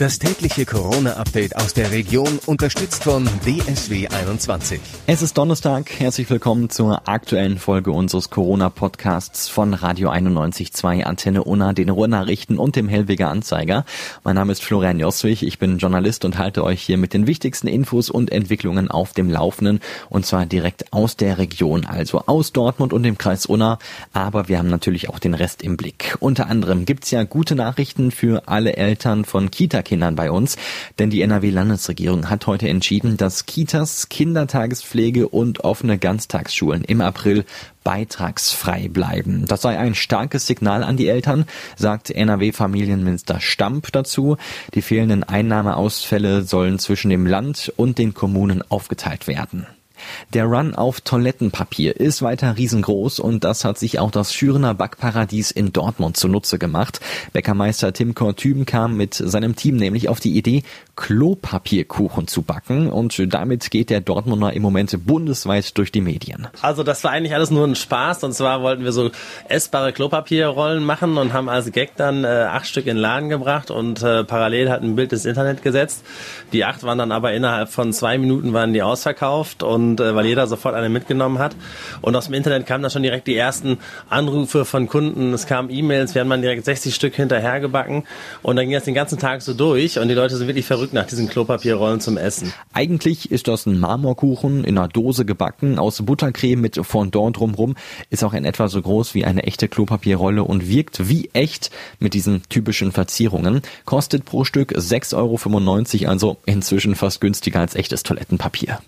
Das tägliche Corona-Update aus der Region, unterstützt von DSW 21. Es ist Donnerstag. Herzlich willkommen zur aktuellen Folge unseres Corona-Podcasts von Radio 91.2 Antenne Unna, den Ruhrnachrichten und dem Hellweger Anzeiger. Mein Name ist Florian Joswig. Ich bin Journalist und halte euch hier mit den wichtigsten Infos und Entwicklungen auf dem Laufenden. Und zwar direkt aus der Region, also aus Dortmund und dem Kreis Unna. Aber wir haben natürlich auch den Rest im Blick. Unter anderem gibt's ja gute Nachrichten für alle Eltern von kita Kindern bei uns, denn die NRW-Landesregierung hat heute entschieden, dass Kitas, Kindertagespflege und offene Ganztagsschulen im April beitragsfrei bleiben. Das sei ein starkes Signal an die Eltern, sagt NRW-Familienminister Stamp dazu. Die fehlenden Einnahmeausfälle sollen zwischen dem Land und den Kommunen aufgeteilt werden. Der Run auf Toilettenpapier ist weiter riesengroß und das hat sich auch das Schürener Backparadies in Dortmund zunutze gemacht. Bäckermeister Tim Kortüben kam mit seinem Team nämlich auf die Idee, Klopapierkuchen zu backen und damit geht der Dortmunder im Moment bundesweit durch die Medien. Also das war eigentlich alles nur ein Spaß und zwar wollten wir so essbare Klopapierrollen machen und haben als Gag dann äh, acht Stück in den Laden gebracht und äh, parallel hat ein Bild ins Internet gesetzt. Die acht waren dann aber innerhalb von zwei Minuten waren die ausverkauft und äh, weil jeder sofort eine mitgenommen hat. Und aus dem Internet kamen dann schon direkt die ersten Anrufe von Kunden. Es kamen E-Mails, wir haben dann direkt 60 Stück hinterhergebacken und dann ging das den ganzen Tag so durch und die Leute sind wirklich verrückt nach diesen Klopapierrollen zum Essen. Eigentlich ist das ein Marmorkuchen in einer Dose gebacken aus Buttercreme mit Fondant drumherum, ist auch in etwa so groß wie eine echte Klopapierrolle und wirkt wie echt mit diesen typischen Verzierungen. Kostet pro Stück 6,95 Euro, also inzwischen fast günstiger als echtes Toilettenpapier.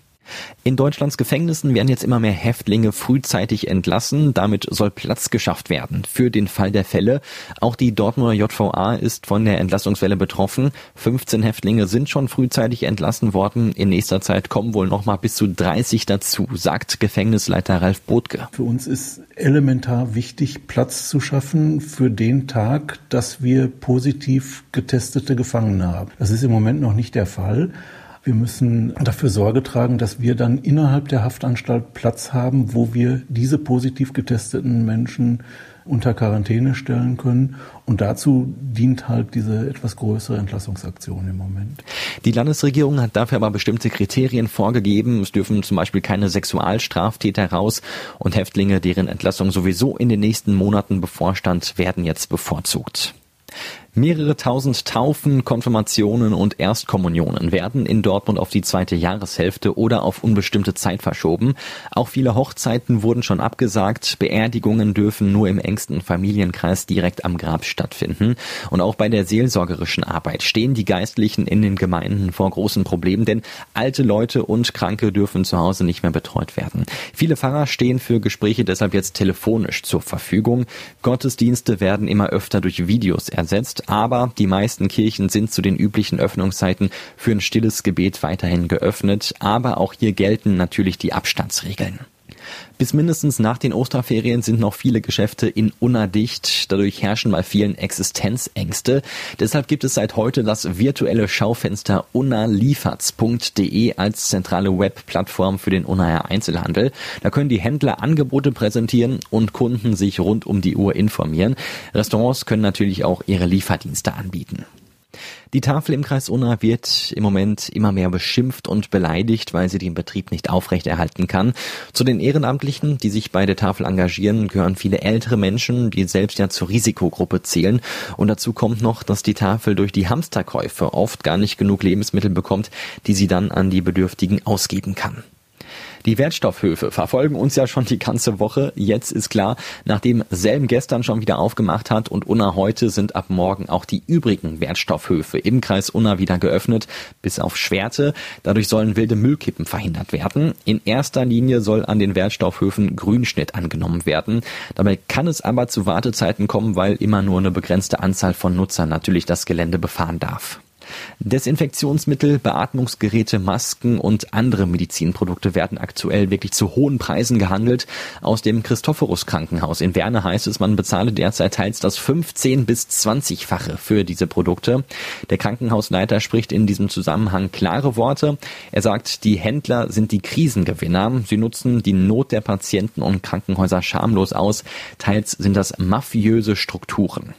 In Deutschlands Gefängnissen werden jetzt immer mehr Häftlinge frühzeitig entlassen. Damit soll Platz geschafft werden für den Fall der Fälle. Auch die Dortmunder JVA ist von der Entlassungswelle betroffen. 15 Häftlinge sind schon frühzeitig entlassen worden. In nächster Zeit kommen wohl noch mal bis zu 30 dazu, sagt Gefängnisleiter Ralf Botke. Für uns ist elementar wichtig, Platz zu schaffen für den Tag, dass wir positiv getestete Gefangene haben. Das ist im Moment noch nicht der Fall. Wir müssen dafür Sorge tragen, dass wir dann innerhalb der Haftanstalt Platz haben, wo wir diese positiv getesteten Menschen unter Quarantäne stellen können. Und dazu dient halt diese etwas größere Entlassungsaktion im Moment. Die Landesregierung hat dafür aber bestimmte Kriterien vorgegeben. Es dürfen zum Beispiel keine Sexualstraftäter raus und Häftlinge, deren Entlassung sowieso in den nächsten Monaten bevorstand, werden jetzt bevorzugt. Mehrere tausend Taufen, Konfirmationen und Erstkommunionen werden in Dortmund auf die zweite Jahreshälfte oder auf unbestimmte Zeit verschoben. Auch viele Hochzeiten wurden schon abgesagt. Beerdigungen dürfen nur im engsten Familienkreis direkt am Grab stattfinden. Und auch bei der seelsorgerischen Arbeit stehen die Geistlichen in den Gemeinden vor großen Problemen, denn alte Leute und Kranke dürfen zu Hause nicht mehr betreut werden. Viele Pfarrer stehen für Gespräche deshalb jetzt telefonisch zur Verfügung. Gottesdienste werden immer öfter durch Videos ersetzt aber die meisten Kirchen sind zu den üblichen Öffnungszeiten für ein stilles Gebet weiterhin geöffnet, aber auch hier gelten natürlich die Abstandsregeln. Bis mindestens nach den Osterferien sind noch viele Geschäfte in Unadicht. Dadurch herrschen bei vielen Existenzängste. Deshalb gibt es seit heute das virtuelle Schaufenster unalieferts.de als zentrale Webplattform für den Unaer Einzelhandel. Da können die Händler Angebote präsentieren und Kunden sich rund um die Uhr informieren. Restaurants können natürlich auch ihre Lieferdienste anbieten. Die Tafel im Kreis Unna wird im Moment immer mehr beschimpft und beleidigt, weil sie den Betrieb nicht aufrechterhalten kann. Zu den Ehrenamtlichen, die sich bei der Tafel engagieren, gehören viele ältere Menschen, die selbst ja zur Risikogruppe zählen. Und dazu kommt noch, dass die Tafel durch die Hamsterkäufe oft gar nicht genug Lebensmittel bekommt, die sie dann an die Bedürftigen ausgeben kann. Die Wertstoffhöfe verfolgen uns ja schon die ganze Woche. Jetzt ist klar, nachdem Selm gestern schon wieder aufgemacht hat und Unna heute sind ab morgen auch die übrigen Wertstoffhöfe im Kreis Unna wieder geöffnet, bis auf Schwerte. Dadurch sollen wilde Müllkippen verhindert werden. In erster Linie soll an den Wertstoffhöfen Grünschnitt angenommen werden. Dabei kann es aber zu Wartezeiten kommen, weil immer nur eine begrenzte Anzahl von Nutzern natürlich das Gelände befahren darf. Desinfektionsmittel, Beatmungsgeräte, Masken und andere Medizinprodukte werden aktuell wirklich zu hohen Preisen gehandelt. Aus dem Christophorus Krankenhaus in Werne heißt es, man bezahle derzeit teils das 15 bis 20-fache für diese Produkte. Der Krankenhausleiter spricht in diesem Zusammenhang klare Worte. Er sagt, die Händler sind die Krisengewinner. Sie nutzen die Not der Patienten und Krankenhäuser schamlos aus. Teils sind das mafiöse Strukturen.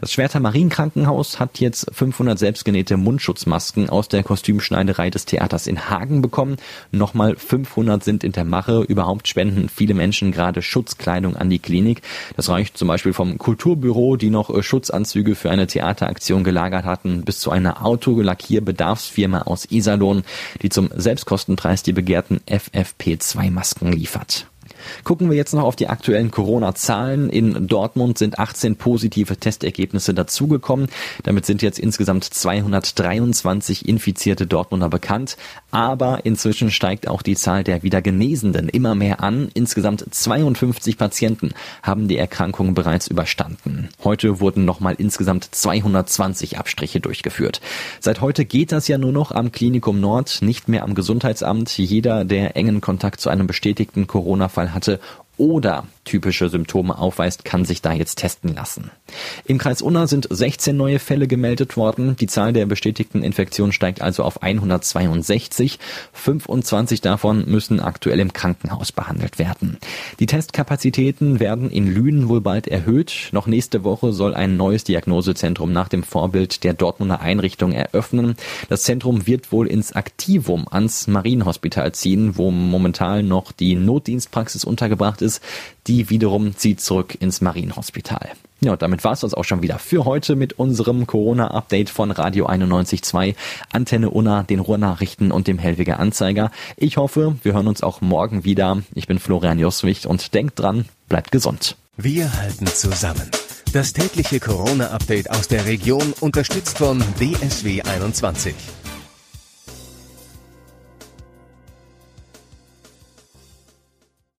Das Schwerter Marienkrankenhaus hat jetzt 500 selbstgenähte Mundschutzmasken aus der Kostümschneiderei des Theaters in Hagen bekommen. Nochmal 500 sind in der Mache. Überhaupt spenden viele Menschen gerade Schutzkleidung an die Klinik. Das reicht zum Beispiel vom Kulturbüro, die noch äh, Schutzanzüge für eine Theateraktion gelagert hatten, bis zu einer Autolackierbedarfsfirma aus Iserlohn, die zum Selbstkostenpreis die begehrten FFP2-Masken liefert. Gucken wir jetzt noch auf die aktuellen Corona-Zahlen. In Dortmund sind 18 positive Testergebnisse dazugekommen. Damit sind jetzt insgesamt 223 infizierte Dortmunder bekannt. Aber inzwischen steigt auch die Zahl der wieder Genesenden immer mehr an. Insgesamt 52 Patienten haben die Erkrankung bereits überstanden. Heute wurden nochmal insgesamt 220 Abstriche durchgeführt. Seit heute geht das ja nur noch am Klinikum Nord, nicht mehr am Gesundheitsamt. Jeder, der engen Kontakt zu einem bestätigten Corona-Fall hatte oder typische Symptome aufweist, kann sich da jetzt testen lassen. Im Kreis Unna sind 16 neue Fälle gemeldet worden. Die Zahl der bestätigten Infektionen steigt also auf 162. 25 davon müssen aktuell im Krankenhaus behandelt werden. Die Testkapazitäten werden in Lünen wohl bald erhöht. Noch nächste Woche soll ein neues Diagnosezentrum nach dem Vorbild der Dortmunder Einrichtung eröffnen. Das Zentrum wird wohl ins Aktivum ans Marienhospital ziehen, wo momentan noch die Notdienstpraxis untergebracht ist. Die wiederum zieht zurück ins Marienhospital. Ja, und damit war es das auch schon wieder für heute mit unserem Corona-Update von Radio 91.2, Antenne Unna, den Ruhrnachrichten und dem Hellwiger Anzeiger. Ich hoffe, wir hören uns auch morgen wieder. Ich bin Florian Joswicht und denkt dran, bleibt gesund. Wir halten zusammen. Das tägliche Corona-Update aus der Region unterstützt von DSW 21.